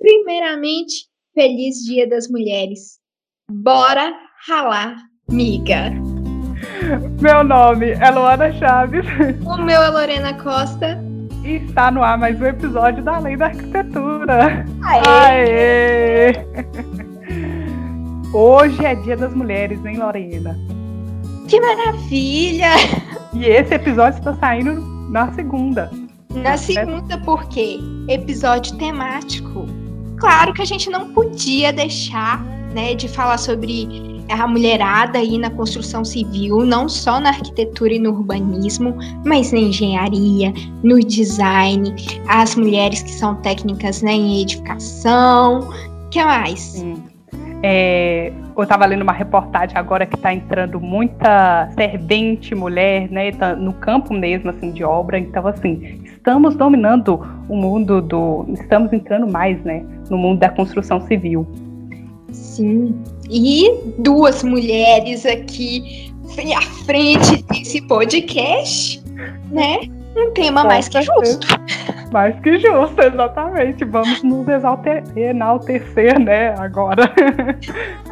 Primeiramente, feliz Dia das Mulheres. Bora ralar, miga. Meu nome é Luana Chaves. O meu é Lorena Costa. E está no ar mais um episódio da Lei da Arquitetura. Aê! Aê! Hoje é Dia das Mulheres, hein, Lorena? Que maravilha! E esse episódio está saindo na segunda. Na segunda, por quê? Episódio temático. Claro que a gente não podia deixar né, de falar sobre a mulherada aí na construção civil, não só na arquitetura e no urbanismo, mas na engenharia, no design, as mulheres que são técnicas né, em edificação. Que mais? É, eu estava lendo uma reportagem agora que está entrando muita servente mulher, né, tá no campo mesmo, assim, de obra. Então, assim, estamos dominando o mundo do, estamos entrando mais, né, no mundo da construção civil. Sim. E duas mulheres aqui à frente desse podcast, né? Um tema mais que justo. Mais que justo, exatamente. Vamos nos exalter, enaltecer, né, agora.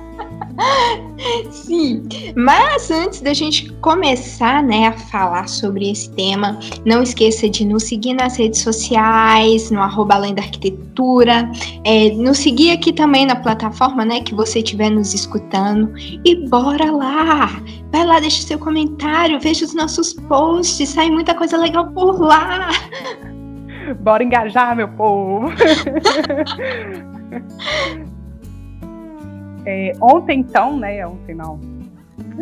Sim, mas antes da gente começar, né, a falar sobre esse tema, não esqueça de nos seguir nas redes sociais, no arroba além da arquitetura, é, nos seguir aqui também na plataforma, né, que você estiver nos escutando e bora lá! Vai lá, deixa seu comentário, veja os nossos posts, sai muita coisa legal por lá! Bora engajar, meu povo! É, ontem, então, né? Ontem não.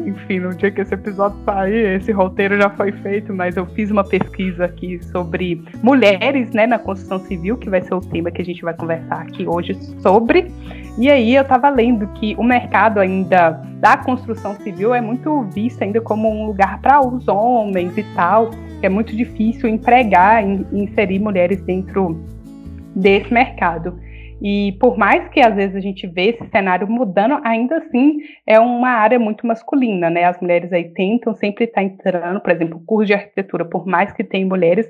Enfim, no dia que esse episódio sair, esse roteiro já foi feito, mas eu fiz uma pesquisa aqui sobre mulheres, né, na construção civil, que vai ser o tema que a gente vai conversar aqui hoje sobre. E aí eu estava lendo que o mercado ainda da construção civil é muito visto ainda como um lugar para os homens e tal. É muito difícil empregar e inserir mulheres dentro desse mercado. E por mais que às vezes a gente vê esse cenário mudando, ainda assim é uma área muito masculina, né? As mulheres aí tentam sempre estar entrando, por exemplo, curso de arquitetura, por mais que tenha mulheres,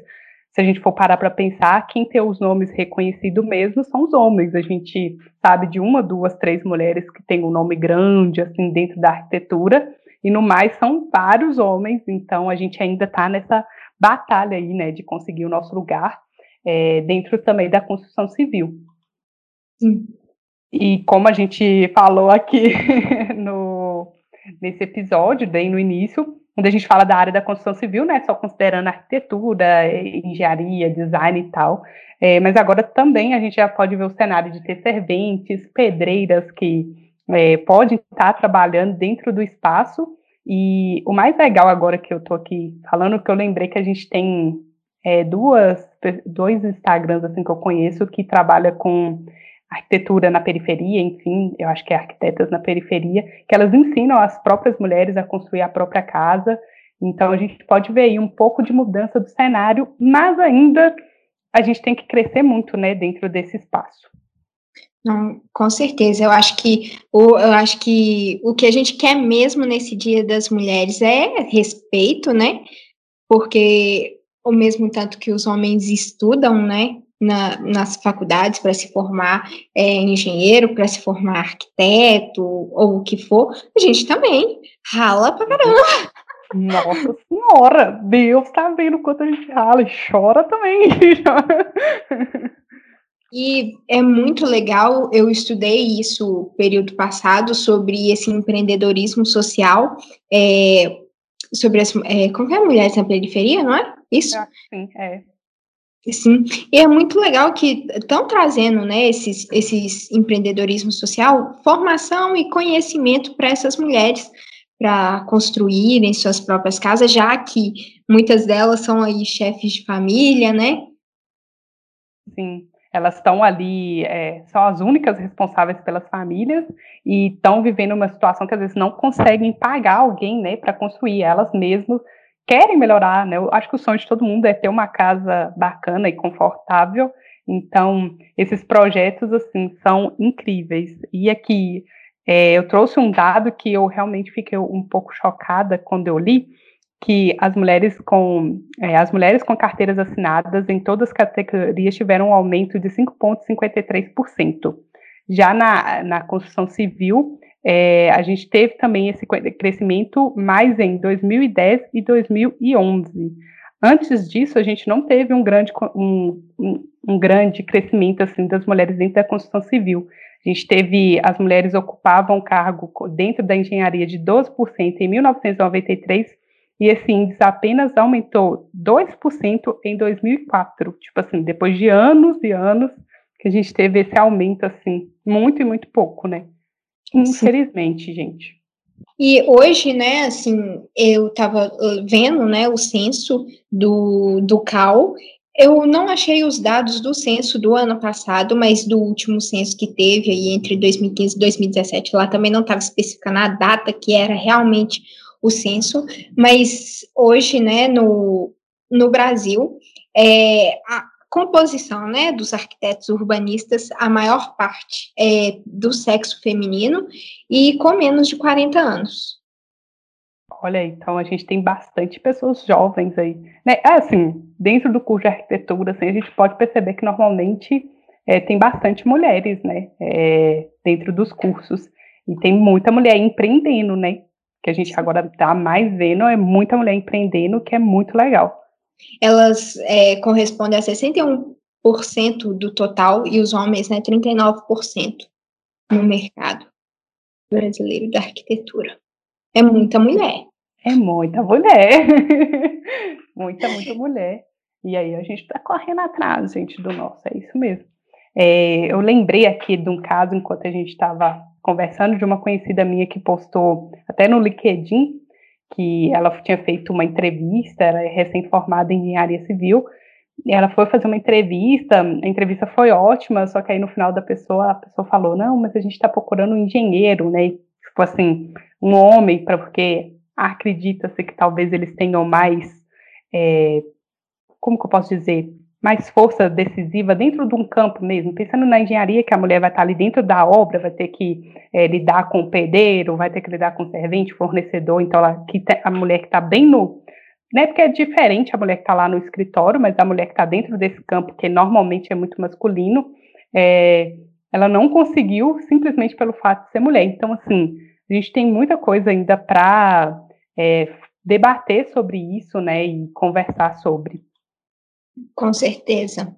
se a gente for parar para pensar, quem tem os nomes reconhecidos mesmo são os homens. A gente sabe de uma, duas, três mulheres que têm um nome grande assim dentro da arquitetura, e no mais são vários homens, então a gente ainda está nessa batalha aí, né, de conseguir o nosso lugar é, dentro também da construção civil. Sim. E como a gente falou aqui no, nesse episódio, bem no início, onde a gente fala da área da construção civil, né, só considerando arquitetura, engenharia, design e tal, é, mas agora também a gente já pode ver o cenário de ter serventes, pedreiras que é, podem estar trabalhando dentro do espaço, e o mais legal agora que eu estou aqui falando, que eu lembrei que a gente tem é, duas, dois Instagrams assim que eu conheço que trabalha com arquitetura na periferia, enfim, eu acho que é arquitetas na periferia, que elas ensinam as próprias mulheres a construir a própria casa. Então a gente pode ver aí um pouco de mudança do cenário, mas ainda a gente tem que crescer muito, né, dentro desse espaço. Não, com certeza. Eu acho que o, eu acho que o que a gente quer mesmo nesse Dia das Mulheres é respeito, né? Porque ao mesmo tanto que os homens estudam, né? Na, nas faculdades para se formar é, engenheiro, para se formar arquiteto ou o que for, a gente também rala pra caramba. Nossa senhora, Deus tá vendo quanto a gente rala e chora também. E é muito legal, eu estudei isso período passado sobre esse empreendedorismo social, é, sobre as, é, como é mulheres na periferia, não é? Isso? É, sim, é. Sim, e é muito legal que estão trazendo, né, esses, esses empreendedorismo social, formação e conhecimento para essas mulheres, para construírem suas próprias casas, já que muitas delas são aí chefes de família, né? Sim, elas estão ali, é, são as únicas responsáveis pelas famílias e estão vivendo uma situação que às vezes não conseguem pagar alguém, né, para construir elas mesmas querem melhorar, né? Eu acho que o sonho de todo mundo é ter uma casa bacana e confortável. Então, esses projetos, assim, são incríveis. E aqui, é, eu trouxe um dado que eu realmente fiquei um pouco chocada quando eu li, que as mulheres com é, as mulheres com carteiras assinadas em todas as categorias tiveram um aumento de 5,53%. Já na, na construção civil, é, a gente teve também esse crescimento mais em 2010 e 2011. Antes disso, a gente não teve um grande, um, um, grande crescimento assim das mulheres dentro da construção civil. A gente teve, as mulheres ocupavam cargo dentro da engenharia de 12% em 1993 e esse índice apenas aumentou 2% em 2004. Tipo assim, depois de anos e anos que a gente teve esse aumento assim, muito e muito pouco, né? Infelizmente, gente. E hoje, né, assim, eu estava vendo, né, o censo do, do CAL, eu não achei os dados do censo do ano passado, mas do último censo que teve aí entre 2015 e 2017, lá também não estava especificando a data que era realmente o censo, mas hoje, né, no, no Brasil, é, a composição, né, dos arquitetos urbanistas, a maior parte é do sexo feminino e com menos de 40 anos. Olha então a gente tem bastante pessoas jovens aí. Né? É assim, dentro do curso de arquitetura, assim, a gente pode perceber que normalmente é, tem bastante mulheres, né? É, dentro dos cursos. E tem muita mulher empreendendo, né? Que a gente agora está mais vendo, é muita mulher empreendendo, que é muito legal. Elas é, correspondem a 61% do total e os homens, né, 39% no mercado brasileiro da arquitetura. É muita mulher. É muita mulher. muita, muita mulher. E aí a gente está correndo atrás, gente, do nosso, é isso mesmo. É, eu lembrei aqui de um caso, enquanto a gente estava conversando, de uma conhecida minha que postou até no LinkedIn, que ela tinha feito uma entrevista, ela é recém-formada em engenharia civil, ela foi fazer uma entrevista, a entrevista foi ótima, só que aí no final da pessoa, a pessoa falou, não, mas a gente está procurando um engenheiro, né, tipo assim, um homem, para porque acredita-se que talvez eles tenham mais, é, como que eu posso dizer, mais força decisiva dentro de um campo mesmo, pensando na engenharia, que a mulher vai estar ali dentro da obra, vai ter que é, lidar com o pedreiro, vai ter que lidar com o servente, fornecedor, então ela, que a mulher que está bem no. Né, porque é diferente a mulher que está lá no escritório, mas a mulher que está dentro desse campo, que normalmente é muito masculino, é, ela não conseguiu simplesmente pelo fato de ser mulher. Então, assim, a gente tem muita coisa ainda para é, debater sobre isso, né, e conversar sobre. Com certeza.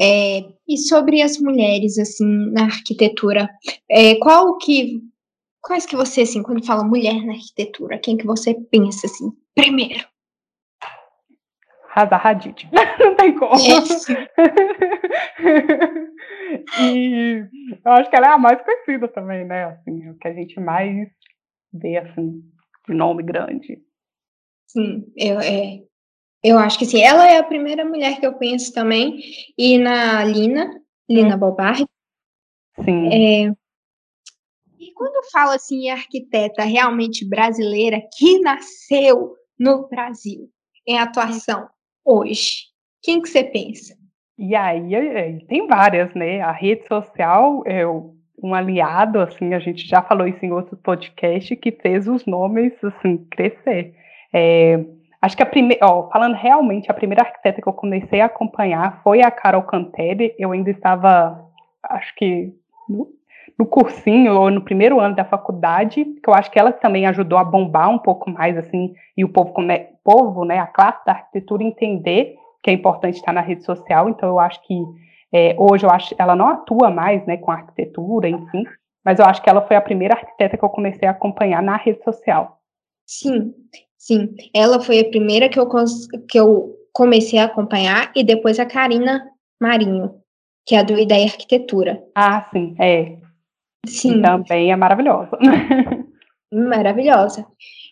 É, e sobre as mulheres, assim, na arquitetura, é, qual que, quais que você, assim, quando fala mulher na arquitetura, quem que você pensa, assim, primeiro? Hazar Hadid. Não tem como. e eu acho que ela é a mais conhecida também, né? Assim, o que a gente mais vê, assim, de nome grande. Sim, eu, é, eu acho que sim. Ela é a primeira mulher que eu penso também. E na Lina, Lina hum. Bobardi. Sim. É, e quando fala assim, arquiteta realmente brasileira que nasceu no Brasil em atuação hoje, quem que você pensa? E aí tem várias, né? A rede social é um aliado, assim, a gente já falou isso em outro podcast, que fez os nomes, assim, crescer. É, Acho que a primeira, falando realmente, a primeira arquiteta que eu comecei a acompanhar foi a Carol Cantelli. Eu ainda estava, acho que no, no cursinho ou no primeiro ano da faculdade, que eu acho que ela também ajudou a bombar um pouco mais, assim, e o povo, povo né, a classe da arquitetura entender que é importante estar na rede social. Então, eu acho que é, hoje eu acho ela não atua mais, né, com arquitetura, enfim, mas eu acho que ela foi a primeira arquiteta que eu comecei a acompanhar na rede social. Sim, Sim, ela foi a primeira que eu, que eu comecei a acompanhar e depois a Karina Marinho, que é a do Ideia Arquitetura. Ah, sim, é. Sim. E também é maravilhosa. Maravilhosa.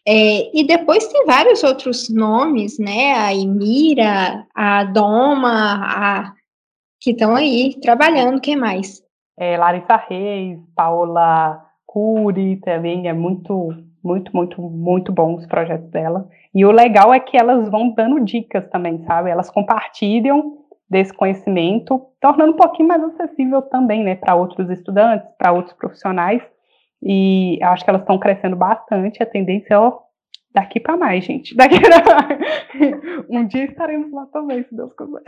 É, e depois tem vários outros nomes, né? A Emira, a Doma, a... que estão aí trabalhando. Quem mais? É, Larissa Reis, Paola Cury também é muito muito, muito, muito bons os projetos dela. E o legal é que elas vão dando dicas também, sabe? Elas compartilham desse conhecimento, tornando um pouquinho mais acessível também, né, para outros estudantes, para outros profissionais. E acho que elas estão crescendo bastante. A tendência, ó, daqui para mais, gente. Daqui pra... um dia estaremos lá também, se Deus quiser.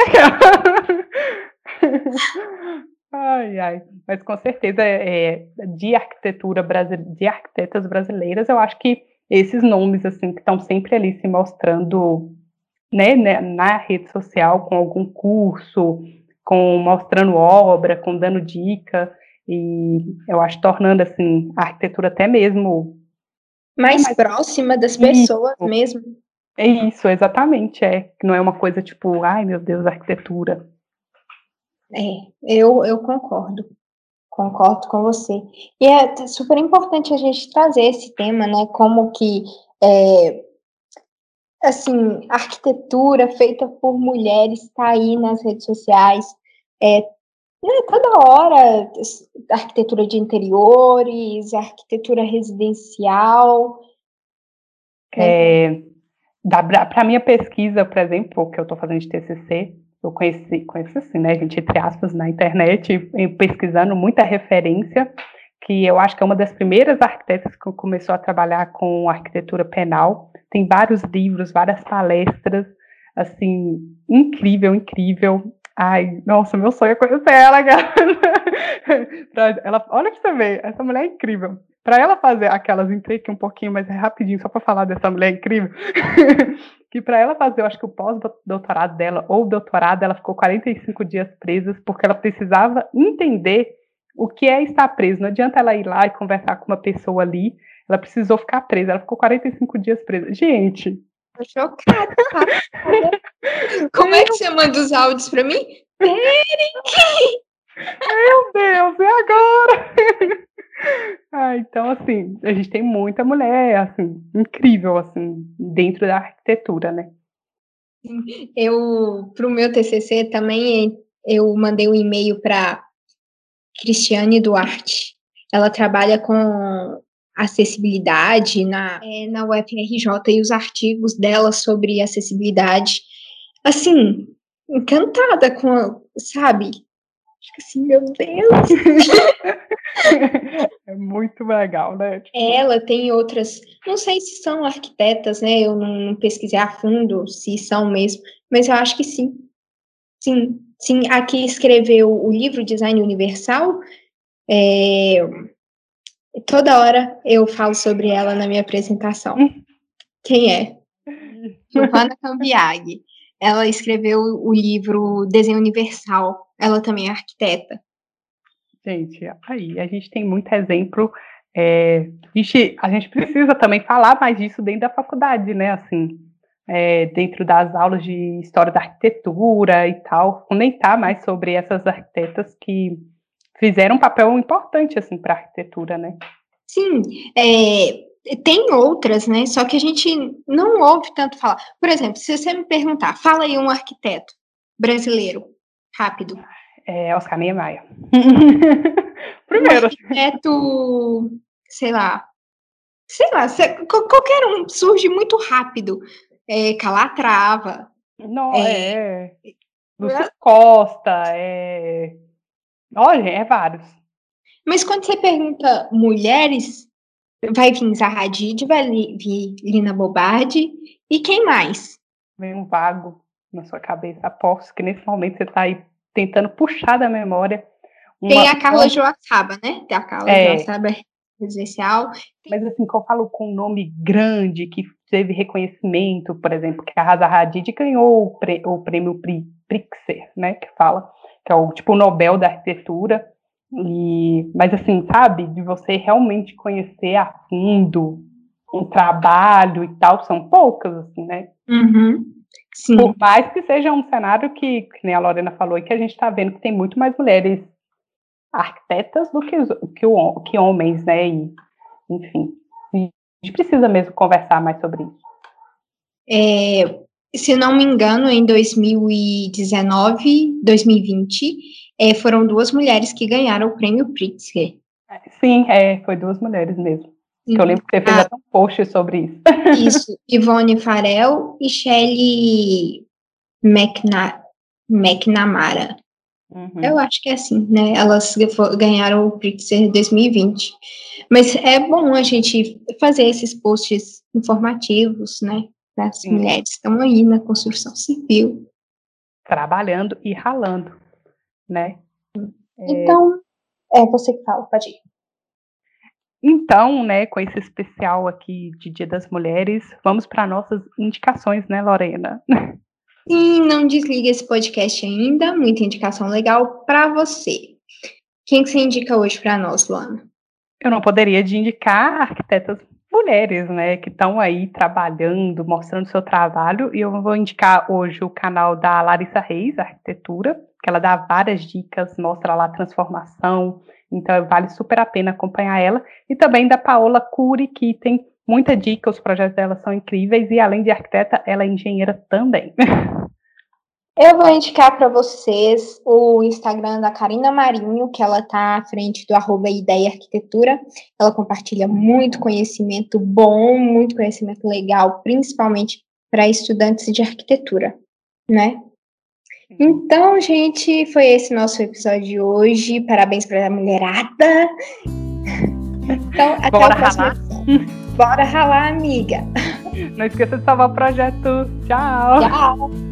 ai, ai. Mas com certeza, é, de arquitetura brasileira, de arquitetas brasileiras, eu acho que esses nomes assim que estão sempre ali se mostrando né, né, na rede social com algum curso, com mostrando obra, com dando dica e eu acho tornando assim a arquitetura até mesmo mais, mais próxima das pessoas isso. mesmo. É isso, exatamente, é, não é uma coisa tipo, ai meu Deus, arquitetura. É, eu, eu concordo. Concordo com você. E é super importante a gente trazer esse tema, né? Como que é, assim, arquitetura feita por mulheres está aí nas redes sociais. É, né, toda hora, arquitetura de interiores, arquitetura residencial. É, Para minha pesquisa, por exemplo, que eu estou fazendo de TCC, eu conheci, conheci assim, né, gente, entre aspas, na internet, pesquisando muita referência, que eu acho que é uma das primeiras arquitetas que começou a trabalhar com arquitetura penal. Tem vários livros, várias palestras, assim, incrível, incrível. Ai, nossa, meu sonho é conhecer ela, cara. ela, olha pra você ver, essa mulher é incrível. Para ela fazer aquelas, entrei aqui um pouquinho, mas é rapidinho, só para falar dessa mulher incrível. que para ela fazer, eu acho que o pós-doutorado dela, ou doutorado, ela ficou 45 dias presa, porque ela precisava entender o que é estar presa. Não adianta ela ir lá e conversar com uma pessoa ali, ela precisou ficar presa, ela ficou 45 dias presa. Gente. Tô chocada. Como é que você manda os áudios para mim? Eric! Meu Deus, e agora? Ah, então, assim, a gente tem muita mulher, assim, incrível, assim, dentro da arquitetura, né? Eu, para o meu TCC também, eu mandei um e-mail para Cristiane Duarte. Ela trabalha com acessibilidade na, é, na UFRJ e os artigos dela sobre acessibilidade. Assim, encantada com, sabe, Fica assim, meu Deus. é muito legal, né? Tipo... Ela tem outras, não sei se são arquitetas, né? Eu não, não pesquisei a fundo se são mesmo, mas eu acho que sim. Sim, sim. Aqui escreveu o livro Design Universal. É, toda hora eu falo sobre ela na minha apresentação. Quem é? Giovanna Cambiaghi. Ela escreveu o livro Desenho Universal ela também é arquiteta. Gente, aí a gente tem muito exemplo. É, a, gente, a gente precisa também falar mais disso dentro da faculdade, né? Assim, é, dentro das aulas de história da arquitetura e tal, comentar mais sobre essas arquitetas que fizeram um papel importante assim para a arquitetura, né? Sim, é, tem outras, né? Só que a gente não ouve tanto falar. Por exemplo, se você me perguntar, fala aí um arquiteto brasileiro Rápido. É Oscar Niemeyer. Primeiro. Um arquiteto, sei lá, sei lá, qualquer um surge muito rápido. É, Calatrava. Não, é. é. Lúcio Costa, é. Olha, é vários. Mas quando você pergunta mulheres, vai vir Zaha Hadid, vai vir Lina Bobardi, e quem mais? Vem um vago na sua cabeça. Aposto que nesse momento você está aí tentando puxar da memória. Uma... Tem a Carla Joaçaba, né? Tem a Carla é. Joaçaba residencial. Mas assim, que eu falo com um nome grande, que teve reconhecimento, por exempl, que a Raza Hadid ganhou o, prêmio Pritzker, né? Que fala, que é o tipo Nobel da arquitetura. E, mas assim, sabe, de você realmente conhecer a fundo um trabalho e tal, são poucas, assim, né? Uhum. Sim. Por mais que seja um cenário que, que nem a Lorena falou, e que a gente está vendo que tem muito mais mulheres arquitetas do que, que, o, que homens, né? E, enfim, a gente precisa mesmo conversar mais sobre isso. É, se não me engano, em 2019, 2020, é, foram duas mulheres que ganharam o prêmio Pritzker. Sim, é, foi duas mulheres mesmo. Que eu lembro que você fez ah, até um post sobre isso. Isso, Ivone Farel e Shelley McNa McNamara. Uhum. Eu acho que é assim, né? Elas ganharam o Pritzker 2020. Mas é bom a gente fazer esses posts informativos, né? Para as mulheres que estão aí na construção civil. Trabalhando e ralando, né? Então, é, é você que fala, pode ir. Então, né, com esse especial aqui de Dia das Mulheres, vamos para nossas indicações, né, Lorena? Sim, não desliga esse podcast ainda, muita indicação legal para você. Quem que você indica hoje para nós, Luana? Eu não poderia de indicar arquitetas mulheres, né, que estão aí trabalhando, mostrando seu trabalho, e eu vou indicar hoje o canal da Larissa Reis, Arquitetura, que ela dá várias dicas, mostra lá a transformação, então vale super a pena acompanhar ela. E também da Paola Cury, que tem muita dica, os projetos dela são incríveis, e além de arquiteta, ela é engenheira também. Eu vou indicar para vocês o Instagram da Karina Marinho, que ela está à frente do arroba Ideia Arquitetura. Ela compartilha muito conhecimento bom, muito conhecimento legal, principalmente para estudantes de arquitetura, né? Então, gente, foi esse nosso episódio de hoje. Parabéns para a mulherada. Então, até Bora o próximo ralar. Bora ralar, amiga. Não esqueça de salvar o projeto. Tchau. Tchau.